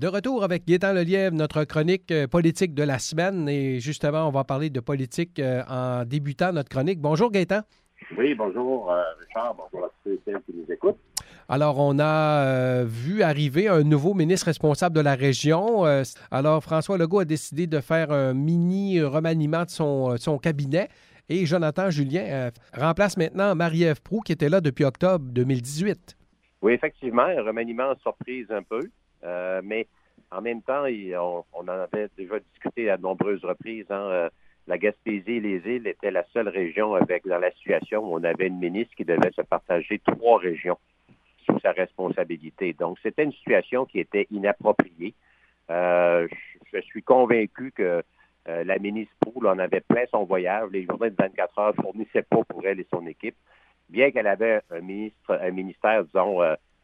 De retour avec Gaétan Lelièvre, notre chronique euh, politique de la semaine. Et justement, on va parler de politique euh, en débutant notre chronique. Bonjour Gaétan. Oui, bonjour euh, Richard, bonjour à tous ceux qui nous écoutent. Alors, on a vu arriver un nouveau ministre responsable de la région. alors, François Legault a décidé de faire un mini remaniement de son, son cabinet. Et Jonathan Julien remplace maintenant Marie-Ève Proux, qui était là depuis octobre 2018. Oui, effectivement, un remaniement surprise un peu. Euh, mais en même temps, on, en avait déjà discuté à de nombreuses reprises. Hein, euh, la Gaspésie et les îles étaient la seule région avec dans la situation où on avait une ministre qui devait se partager trois régions sous sa responsabilité. Donc, c'était une situation qui était inappropriée. Euh, je, suis convaincu que la ministre Poul en avait plein son voyage. Les journées de 24 heures ne fournissaient pas pour elle et son équipe. Bien qu'elle avait un ministre, un ministère, disons,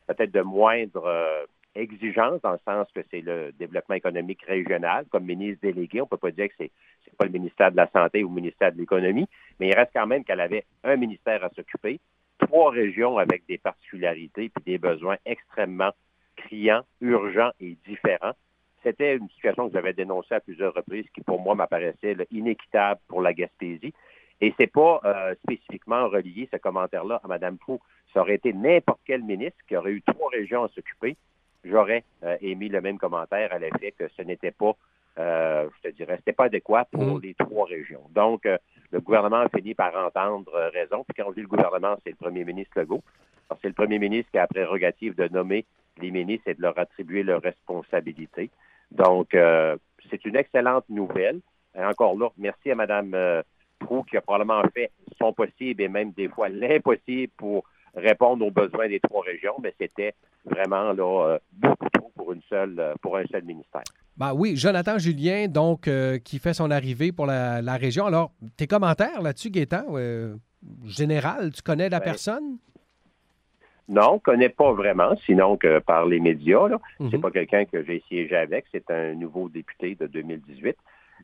peut-être de moindre exigence dans le sens que c'est le développement économique régional. Comme ministre délégué, on ne peut pas dire que c'est n'est pas le ministère de la Santé ou le ministère de l'Économie, mais il reste quand même qu'elle avait un ministère à s'occuper, trois régions avec des particularités et des besoins extrêmement criants, urgents et différents. C'était une situation que j'avais dénoncée à plusieurs reprises qui, pour moi, m'apparaissait inéquitable pour la Gaspésie. Et c'est pas euh, spécifiquement relié, ce commentaire-là, à Mme Prou. Ça aurait été n'importe quel ministre qui aurait eu trois régions à s'occuper j'aurais euh, émis le même commentaire à l'effet que ce n'était pas, euh, je te dirais, c'était pas adéquat pour mm. les trois régions. Donc, euh, le gouvernement a fini par entendre raison. Puis quand on dit le gouvernement, c'est le premier ministre Legault. c'est le premier ministre qui a la prérogative de nommer les ministres et de leur attribuer leurs responsabilités. Donc, c'est une excellente nouvelle. Et encore là, merci à Mme Prou qui a probablement fait son possible et même des fois l'impossible pour répondre aux besoins des trois régions, mais c'était vraiment là, euh, beaucoup trop pour, une seule, euh, pour un seul ministère. Ben oui, Jonathan Julien, donc, euh, qui fait son arrivée pour la, région. Alors, tes commentaires là-dessus, Gaétan, général, tu connais la ben, personne? Non, je ne connais pas vraiment, sinon que par les médias. Ce n'est mhm. pas quelqu'un que j'ai siégé avec, c'est un nouveau député de 2018.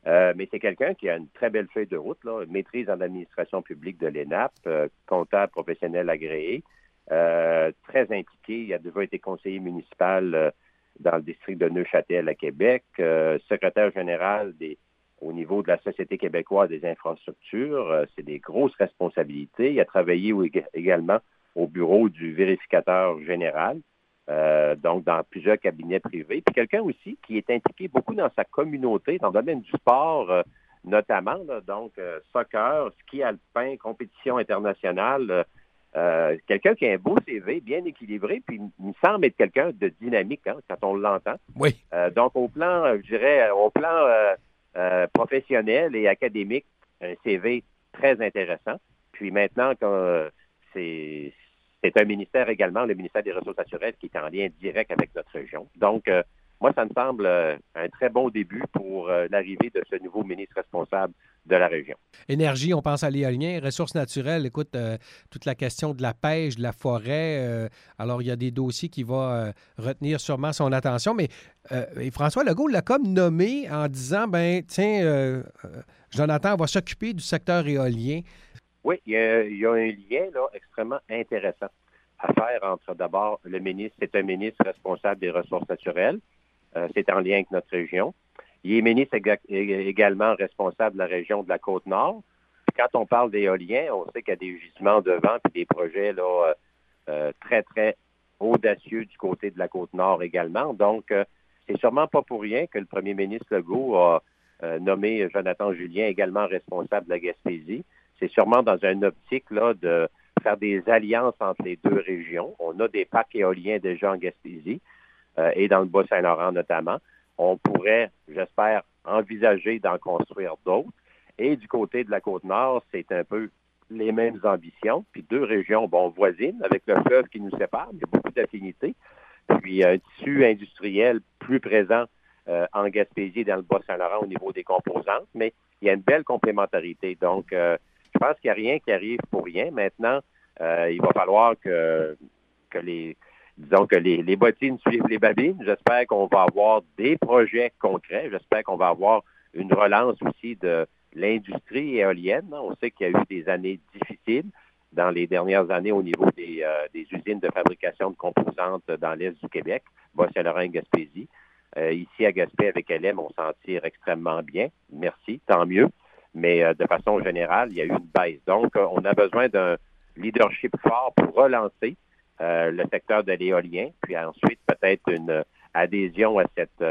Mais c'est quelqu'un qui a une très belle feuille de route, là, maîtrise en administration publique de l'ENAP, comptable professionnel agréé, euh, très impliqué. Il a déjà été conseiller municipal euh, dans le district de Neuchâtel à Québec, euh, secrétaire général des, au niveau de la Société québécoise des infrastructures. c'est des grosses responsabilités. Il a travaillé également au bureau du vérificateur général, donc dans plusieurs cabinets privés. Puis quelqu'un aussi qui est impliqué beaucoup dans sa communauté, dans le domaine du sport notamment, donc soccer, ski alpin, compétition internationale. Euh, quelqu'un qui a un beau CV, bien équilibré, puis il me semble être quelqu'un de dynamique hein, quand on l'entend. Oui. Euh, donc, au plan, euh, je dirais, au plan professionnel et académique, un CV très intéressant. Puis maintenant, c'est un ministère également, le ministère des Ressources naturelles, qui est en lien direct avec notre région. Donc, moi, ça me semble un très bon début pour l'arrivée de ce nouveau ministre responsable de la région. Énergie, on pense à l'éolien, ressources naturelles, écoute, euh, toute la question de la pêche, de la forêt, euh, alors il y a des dossiers qui vont euh, retenir sûrement son attention, mais François Legault l'a comme nommé en disant, ben tiens, Jonathan va s'occuper du secteur éolien. Oui, il y, a, un lien là, extrêmement intéressant à faire entre d'abord le ministre, c'est un ministre responsable des ressources naturelles, c'est en lien avec notre région, il est ministre également responsable de la région de la Côte-Nord. Quand on parle d'éolien, on sait qu'il y a des gisements de vent et des projets là, euh, euh, très, très audacieux du côté de la Côte-Nord également. Donc, euh, c'est sûrement pas pour rien que le premier ministre Legault a nommé Jonathan Julien également responsable de la Gaspésie. C'est sûrement dans une optique là, de faire des alliances entre les deux régions. On a des parcs éoliens déjà en Gaspésie et dans le Bas-Saint-Laurent notamment on pourrait, j'espère, envisager d'en construire d'autres. Et du côté de la côte nord, c'est un peu les mêmes ambitions. Puis deux régions, bon, voisines, avec le fleuve qui nous sépare, a beaucoup d'affinités. Puis un tissu industriel plus présent euh, en Gaspésie et dans le Bas-Saint-Laurent au niveau des composantes, mais il y a une belle complémentarité. Donc, euh, je pense qu'il n'y a rien qui arrive pour rien. Maintenant, euh, il va falloir que, les, disons que les, les bottines suivent les babines. J'espère qu'on va avoir des projets concrets. J'espère qu'on va avoir une relance aussi de l'industrie éolienne. On sait qu'il y a eu des années difficiles dans les dernières années au niveau des, euh, des usines de fabrication de composantes dans l'Est du Québec, Bas-Saint-Laurent Gaspésie. ici à Gaspé, avec LM, on s'en tire extrêmement bien. Merci, tant mieux. Mais de façon générale, il y a eu une baisse. Donc, on a besoin d'un leadership fort pour relancer le secteur de l'éolien, puis ensuite peut-être une adhésion à cette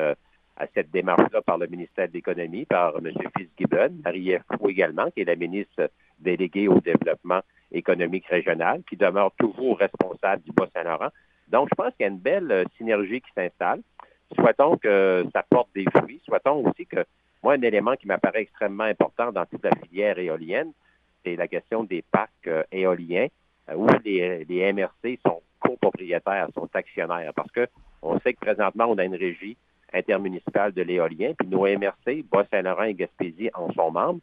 à cette démarche-là par le ministère de l'Économie, par M. Fitzgibbon, Marie-Ève également, qui est la ministre déléguée au développement économique régional, qui demeure toujours responsable du Bas-Saint-Laurent. Donc, je pense qu'il y a une belle euh, synergie qui s'installe. Souhaitons que ça porte des fruits. Souhaitons aussi que, moi, un élément qui m'apparaît extrêmement important dans toute la filière éolienne, c'est la question des parcs euh, éoliens, euh, où les, les MRC sont copropriétaires, sont actionnaires, parce que on sait que présentement, on a une régie intermunicipale de l'éolien, puis nos MRC, Bas-Saint-Laurent et Gaspésie en sont membres.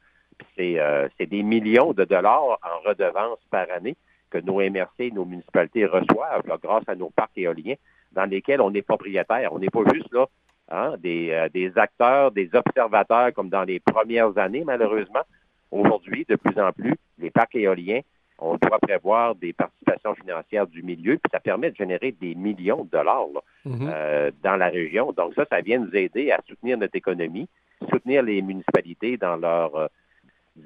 Euh, c'est des millions de dollars en redevances par année que nos MRC et nos municipalités reçoivent grâce à nos parcs éoliens dans lesquels on est propriétaire. On n'est pas juste là hein, des, euh, des acteurs, des observateurs comme dans les premières années, malheureusement. Aujourd'hui, de plus en plus, les parcs éoliens on doit prévoir des participations financières du milieu, puis ça permet de générer des millions de dollars mhm. euh, dans la région. Donc ça, ça vient nous aider à soutenir notre économie, soutenir les municipalités dans leurs euh,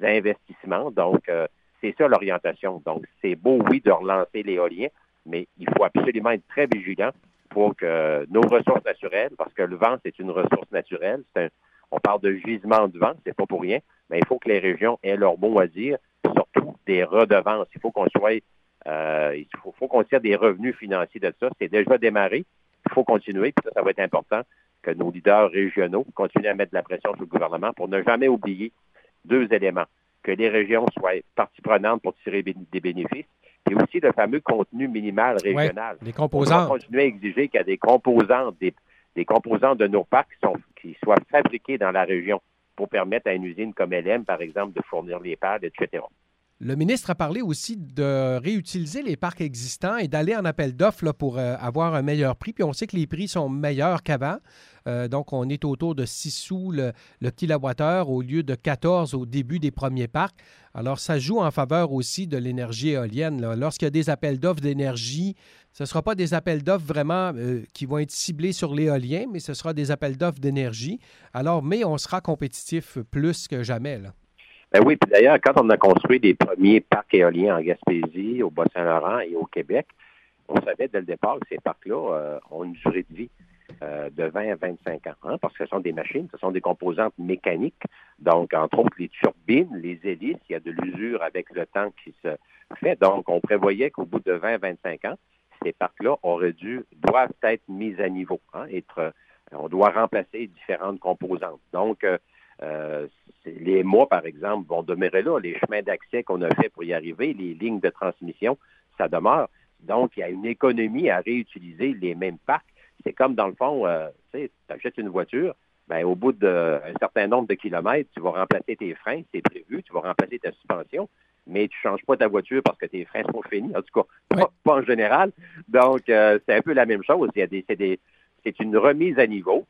investissements. Donc, euh, c'est ça l'orientation. Donc, c'est beau, oui, de relancer l'éolien, mais il faut absolument être très vigilant pour que nos ressources naturelles, parce que le vent, c'est une ressource naturelle, on parle de gisement de vent, c'est pas pour rien, mais il faut que les régions aient leur mot à dire surtout des redevances. Il faut qu'on soit, euh, il faut, qu'on tire des revenus financiers de ça. C'est déjà démarré. Il faut continuer. Puis ça, va être important que nos leaders régionaux continuent à mettre la pression sur le gouvernement pour ne jamais oublier deux éléments. Que les régions soient partie prenante pour tirer des bénéfices et aussi le fameux contenu minimal régional. les composants. On va continuer à exiger qu'il y a des composants, des, de nos parcs qui, sont, qui soient fabriqués dans la région pour permettre à une usine comme LM, par exemple, de fournir les pads, etc. Le ministre a parlé aussi de réutiliser les parcs existants et d'aller en appel d'offres pour euh, avoir un meilleur prix. Puis on sait que les prix sont meilleurs qu'avant. Euh, donc, on est autour de 6 sous le, le, kilowattheure au lieu de 14 au début des premiers parcs. Alors, ça joue en faveur aussi de l'énergie éolienne. Lorsqu'il y a des appels d'offres d'énergie, ce ne sera pas des appels d'offres vraiment euh, qui vont être ciblés sur l'éolien, mais ce sera des appels d'offres d'énergie. Alors, mais on sera compétitif plus que jamais. Ben oui, puis d'ailleurs, quand on a construit les premiers parcs éoliens en Gaspésie, au Bas-Saint-Laurent et au Québec, on savait dès le départ que ces parcs-là euh, ont une durée de vie euh, de 20 à 25 ans, hein, parce que ce sont des machines, ce sont des composantes mécaniques. Donc, entre autres, les turbines, les hélices, il y a de l'usure avec le temps qui se fait. Donc, on prévoyait qu'au bout de 20 à 25 ans, ces parcs-là auraient dû, doivent être mis à niveau, hein, être, euh, on doit remplacer différentes composantes. Donc, euh, les mois, par exemple, vont demeurer là. Les chemins d'accès qu'on a fait pour y arriver, les lignes de transmission, ça demeure. Donc, il y a une économie à réutiliser les mêmes parcs. C'est comme, dans le fond, euh, tu sais, achètes une voiture, ben, au bout d'un certain nombre de kilomètres, tu vas remplacer tes freins, c'est prévu, tu vas remplacer ta suspension, mais tu ne changes pas ta voiture parce que tes freins sont finis, en tout cas, pas, en général. Donc, euh, c'est un peu la même chose. c'est une remise à niveau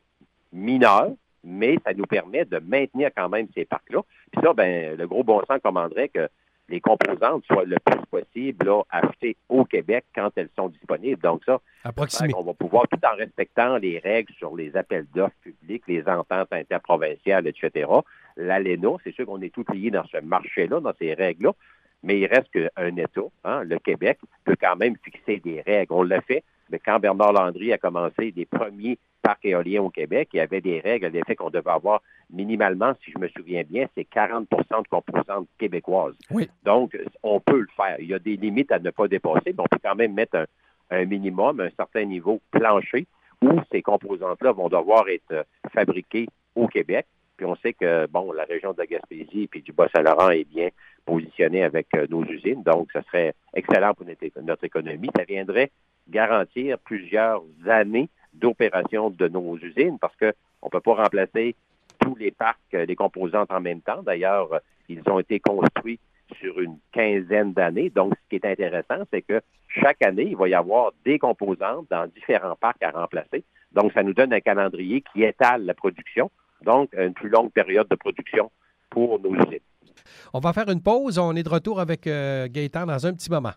mineure, mais ça nous permet de maintenir quand même ces parcs-là. Puis ça, ben, le gros bon sens commanderait que les composantes soient le plus possible là, achetées au Québec quand elles sont disponibles. Donc ça, on va pouvoir, tout en respectant les règles sur les appels d'offres publics, les ententes interprovinciales, etc., l'ALENA, c'est sûr qu'on est tout liés dans ce marché-là, dans ces règles-là, mais il reste qu'un État, hein, le Québec, peut quand même fixer des règles. On l'a fait, mais quand Bernard Landry a commencé les premiers parcs éoliens au Québec, il y avait des règles à l'effet qu'on devait avoir minimalement, si je me souviens bien, c'est 40% de composantes québécoises. Donc, on peut le faire. Il y a des limites à ne pas dépasser, mais on peut quand même mettre un, minimum, un certain niveau plancher où ces composantes-là vont devoir être euh, fabriquées au Québec. Puis on sait que, bon, la région de la Gaspésie et du Bas-Saint-Laurent est bien positionnée avec euh, nos usines. Donc, ça serait excellent pour notre économie. Ça viendrait garantir plusieurs années d'opération de nos usines parce qu'on ne peut pas remplacer tous les parcs, les euh, composantes en même temps. D'ailleurs, euh, ils ont été construits sur une quinzaine d'années. Donc, ce qui est intéressant, c'est que chaque année, il va y avoir des composantes dans différents parcs à remplacer. Donc, ça nous donne un calendrier qui étale la production, donc une plus longue période de production pour nos usines. On va faire une pause. On est de retour avec euh, Gaëtan dans un petit moment.